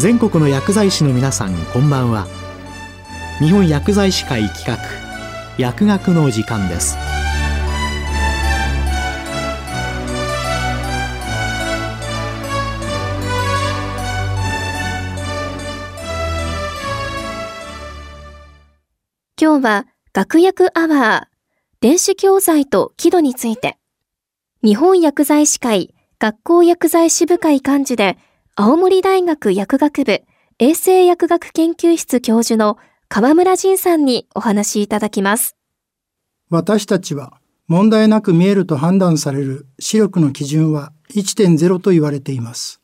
全国の薬剤師の皆さんこんばんは。日本薬剤師会企画薬学の時間です。今日は学薬アワー電子教材と輝度について。日本薬剤師会学校薬剤師部会幹事で青森大学薬学部衛生薬学研究室教授の河村仁さんにお話いただきます。私たちは問題なく見えると判断される視力の基準は1.0と言われています。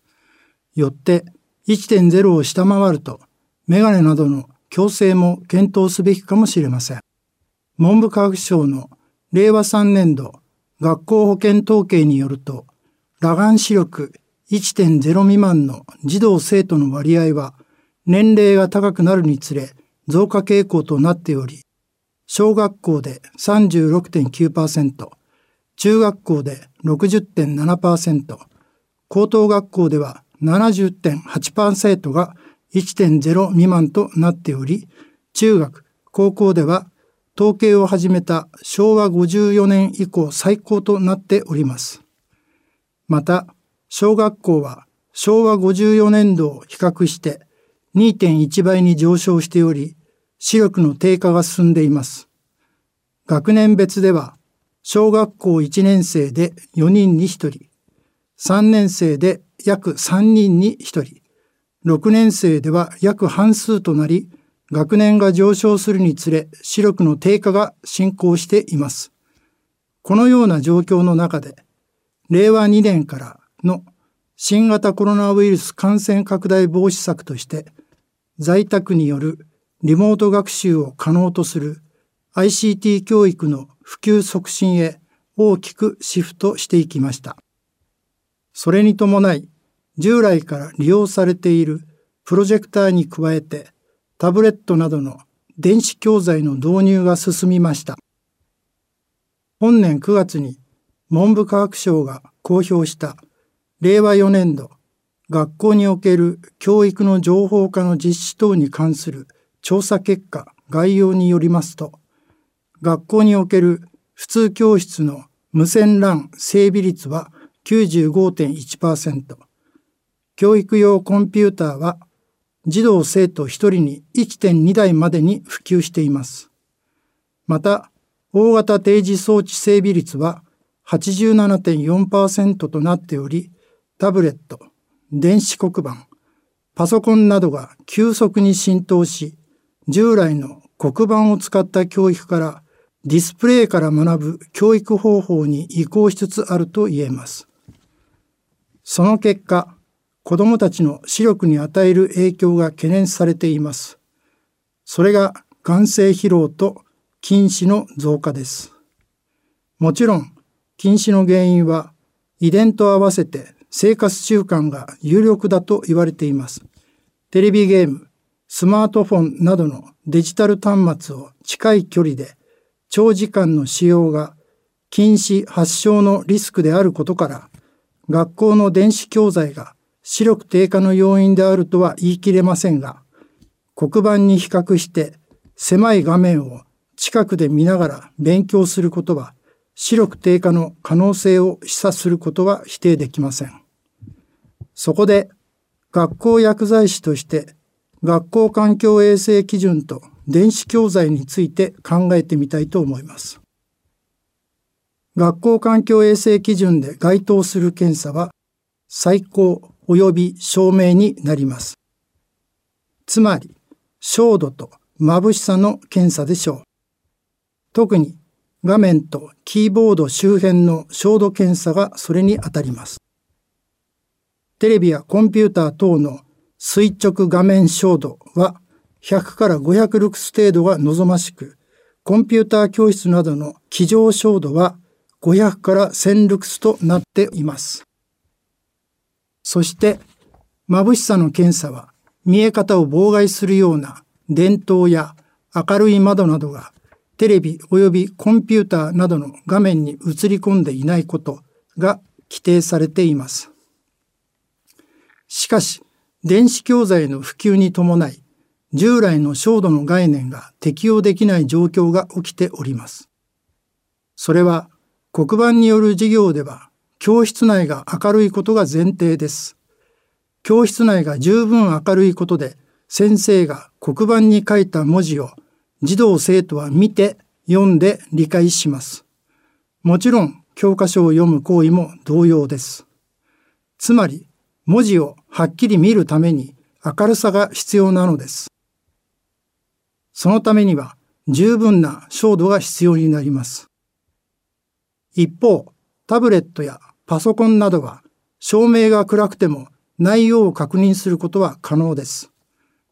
よって1.0を下回るとメガネなどの矯正も検討すべきかもしれません。文部科学省の令和3年度学校保健統計によると、裸眼視力1.0未満の児童生徒の割合は年齢が高くなるにつれ増加傾向となっており、小学校で36.9%、中学校で60.7%、高等学校では70.8%が1.0未満となっており、中学、高校では統計を始めた昭和54年以降最高となっております。また、小学校は昭和54年度を比較して2.1倍に上昇しており、視力の低下が進んでいます。学年別では、小学校1年生で4人に1人、3年生で約3人に1人、6年生では約半数となり、学年が上昇するにつれ視力の低下が進行しています。このような状況の中で、令和2年からの新型コロナウイルス感染拡大防止策として、在宅によるリモート学習を可能とする ICT 教育の普及促進へ大きくシフトしていきました。それに伴い、従来から利用されているプロジェクターに加えて、タブレットなどの電子教材の導入が進みました。本年9月に文部科学省が公表した令和4年度学校における教育の情報化の実施等に関する調査結果概要によりますと学校における普通教室の無線 LAN 整備率は95.1%教育用コンピューターは児童生徒1人に1.2台までに普及しています。また、大型定時装置整備率は87.4%となっており、タブレット、電子黒板、パソコンなどが急速に浸透し、従来の黒板を使った教育からディスプレイから学ぶ教育方法に移行しつつあると言えます。その結果、子供たちの視力に与える影響が懸念されています。それが眼性疲労と近視の増加です。もちろん、近視の原因は遺伝と合わせて生活習慣が有力だと言われています。テレビゲーム、スマートフォンなどのデジタル端末を近い距離で長時間の使用が近視発症のリスクであることから学校の電子教材が視力低下の要因であるとは言い切れませんが、黒板に比較して狭い画面を近くで見ながら勉強することは視力低下の可能性を示唆することは否定できません。そこで学校薬剤師として学校環境衛生基準と電子教材について考えてみたいと思います。学校環境衛生基準で該当する検査は最高及び証明になります。つまり、照度と眩しさの検査でしょう。特に画面とキーボード周辺の照度検査がそれにあたります。テレビやコンピューター等の垂直画面照度は100から500ルクス程度が望ましく、コンピューター教室などの机上照度は500から1000ルクスとなっています。そして眩しさの検査は見え方を妨害するような電灯や明るい窓などがテレビ及びコンピューターなどの画面に映り込んでいないことが規定されています。しかし、電子教材の普及に伴い、従来の照度の概念が適用できない状況が起きております。それは黒板による授業では教室内が明るいことが前提です。教室内が十分明るいことで先生が黒板に書いた文字を児童生徒は見て読んで理解します。もちろん教科書を読む行為も同様です。つまり文字をはっきり見るために明るさが必要なのです。そのためには十分な照度が必要になります。一方、タブレットやパソコンなどは照明が暗くても内容を確認することは可能です。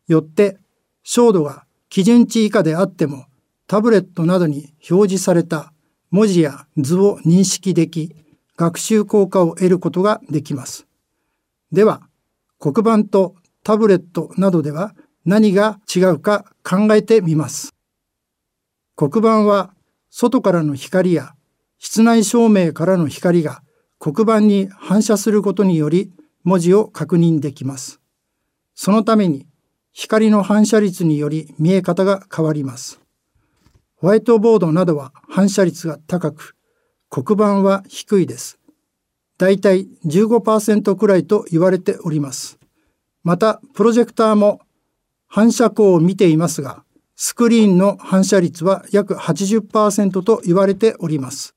よって照度が基準値以下であってもタブレットなどに表示された文字や図を認識でき学習効果を得ることができます。では黒板とタブレットなどでは何が違うか考えてみます。黒板は外からの光や室内照明からの光が黒板に反射することにより文字を確認できます。そのために光の反射率により見え方が変わります。ホワイトボードなどは反射率が高く、黒板は低いです。だいたい15%くらいと言われております。また、プロジェクターも反射光を見ていますが、スクリーンの反射率は約80%と言われております。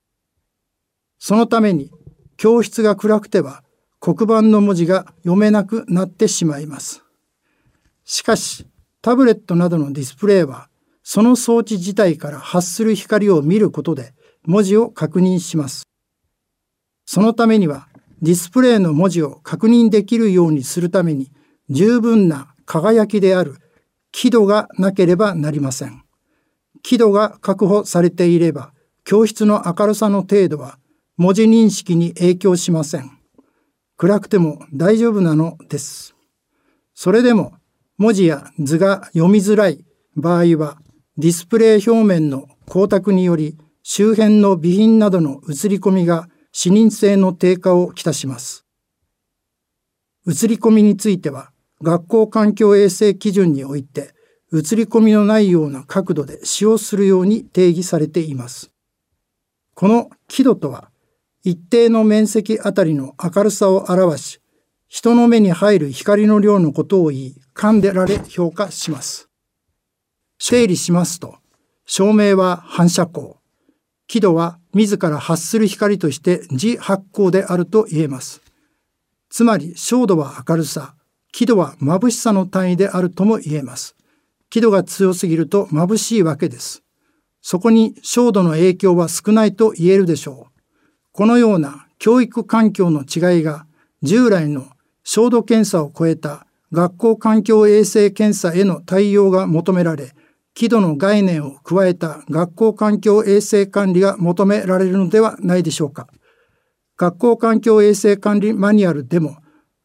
そのために、教室が暗くては黒板の文字が読めなくなってしまいます。しかし、タブレットなどのディスプレイは、その装置自体から発する光を見ることで文字を確認します。そのためには、ディスプレイの文字を確認できるようにするために、十分な輝きである輝度がなければなりません。輝度が確保されていれば、教室の明るさの程度は文字認識に影響しません。暗くても大丈夫なのです。それでも文字や図が読みづらい場合は、ディスプレイ表面の光沢により周辺の備品などの映り込みが視認性の低下をきたします。映り込みについては、学校環境衛生基準において、映り込みのないような角度で使用するように定義されています。この輝度とは、一定の面積あたりの明るさを表し、人の目に入る光の量のことを言い、噛んでられ評価します。整理しますと、照明は反射光、輝度は自ら発する光として自発光であると言えます。つまり、照度は明るさ、輝度は眩しさの単位であるとも言えます。輝度が強すぎると眩しいわけです。そこに照度の影響は少ないと言えるでしょう。このような教育環境の違いが従来の照度検査を超えた学校環境衛生検査への対応が求められ、輝度の概念を加えた学校環境衛生管理が求められるのではないでしょうか。学校環境衛生管理マニュアルでも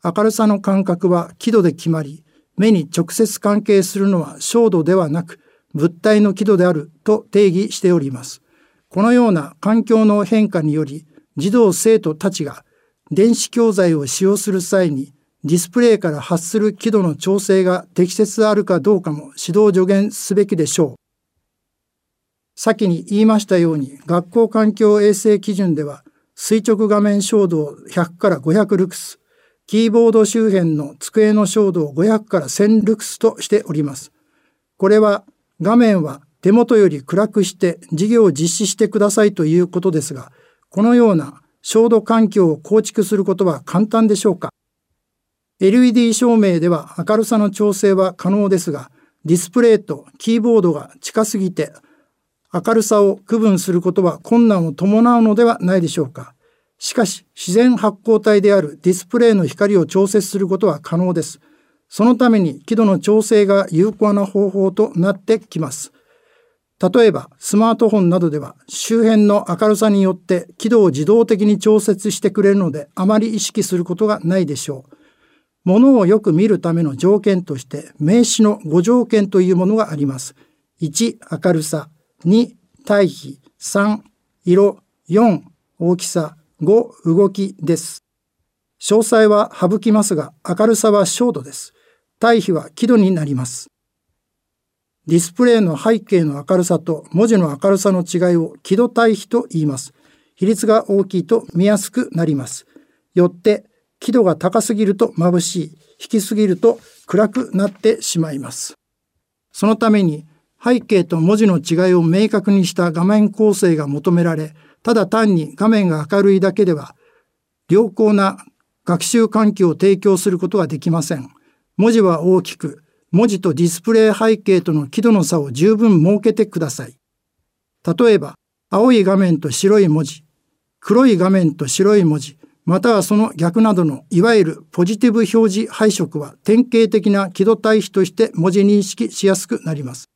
明るさの感覚は輝度で決まり、目に直接関係するのは照度ではなく物体の輝度であると定義しております。このような環境の変化により児童生徒たちが電子教材を使用する際にディスプレイから発する輝度の調整が適切であるかどうかも指導助言すべきでしょう。先に言いましたように学校環境衛生基準では垂直画面照度100から500ルクス、キーボード周辺の机の照度を500から1000ルクスとしております。これは画面は手元より暗くして授業を実施してくださいということですが、このような照度環境を構築することは簡単でしょうか？LED 照明では明るさの調整は可能ですが、ディスプレイとキーボードが近すぎて明るさを区分することは困難を伴うのではないでしょうか。しかし、自然発光体であるディスプレイの光を調節することは可能です。そのために輝度の調整が有効な方法となってきます。例えば、スマートフォンなどでは周辺の明るさによって輝度を自動的に調節してくれるのであまり意識することがないでしょう。物をよく見るための条件として名詞の5条件というものがあります。1、明るさ。2、対比。3、色。4、大きさ。5、動きです。詳細は省きますが、明るさは照度です。対比は輝度になります。ディスプレイの背景の明るさと文字の明るさの違いを輝度対比と言います。比率が大きいと見やすくなります。よって輝度が高すぎると眩しい、引きすぎると暗くなってしまいます。そのために背景と文字の違いを明確にした画面構成が求められ、ただ単に画面が明るいだけでは、良好な学習環境を提供することはできません。文字は大きく、文字とディスプレイ背景との輝度の差を十分設けてください。例えば、青い画面と白い文字、黒い画面と白い文字、またはその逆などのいわゆるポジティブ表示配色は典型的な輝度対比として文字認識しやすくなります。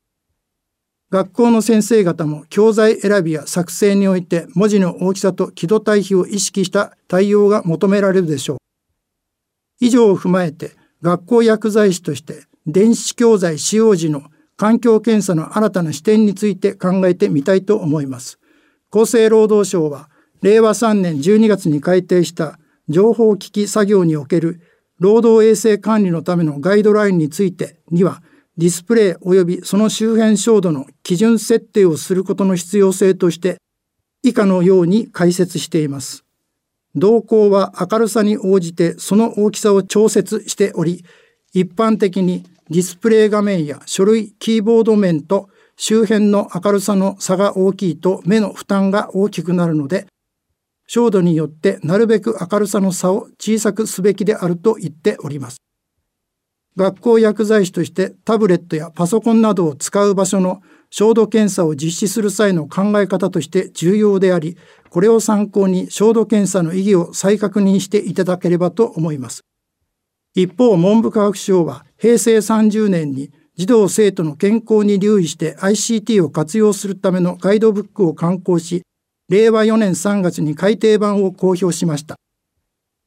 学校の先生方も教材選びや作成において文字の大きさと輝度対比を意識した対応が求められるでしょう。以上を踏まえて学校薬剤師として電子教材使用時の環境検査の新たな視点について考えてみたいと思います。厚生労働省は令和3年12月に改定した情報機器作業における労働衛生管理のためのガイドラインについてにはディスプレイ及びその周辺照度の基準設定をすることの必要性として以下のように解説しています。動向は明るさに応じてその大きさを調節しており、一般的にディスプレイ画面や書類、キーボード面と周辺の明るさの差が大きいと目の負担が大きくなるので、照度によってなるべく明るさの差を小さくすべきであると言っております。学校薬剤師としてタブレットやパソコンなどを使う場所の消毒検査を実施する際の考え方として重要であり、これを参考に消毒検査の意義を再確認していただければと思います。一方、文部科学省は平成30年に児童生徒の健康に留意して ICT を活用するためのガイドブックを刊行し、令和4年3月に改訂版を公表しました。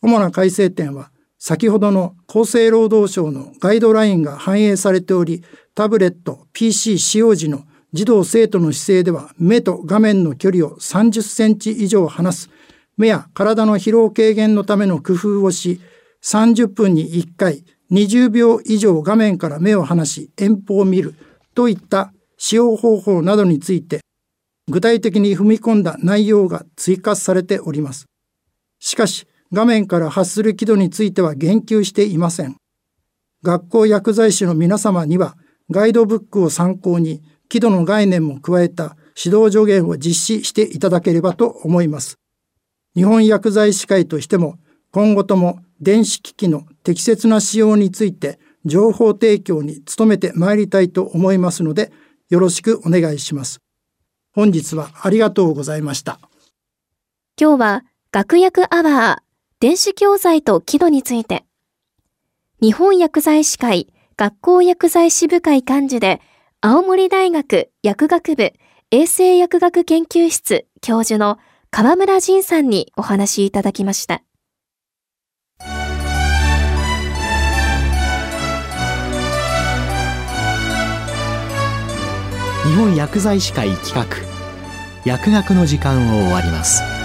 主な改正点は、先ほどの厚生労働省のガイドラインが反映されており、タブレット、PC 使用時の児童生徒の姿勢では目と画面の距離を30センチ以上離す、目や体の疲労軽減のための工夫をし、30分に1回20秒以上画面から目を離し遠方を見るといった使用方法などについて具体的に踏み込んだ内容が追加されております。しかし画面から発する輝度については言及していません。学校薬剤師の皆様にはガイドブックを参考に輝度の概念も加えた指導助言を実施していただければと思います。日本薬剤師会としても今後とも電子機器の適切な使用について情報提供に努めてまいりたいと思いますのでよろしくお願いします。本日はありがとうございました。今日は学薬アワー電子教材と輝度について、日本薬剤師会学校薬剤師部会幹事で、青森大学薬学部衛生薬学研究室教授の河村仁さんにお話いただきました。日本薬剤師会企画薬学の時間を終わります。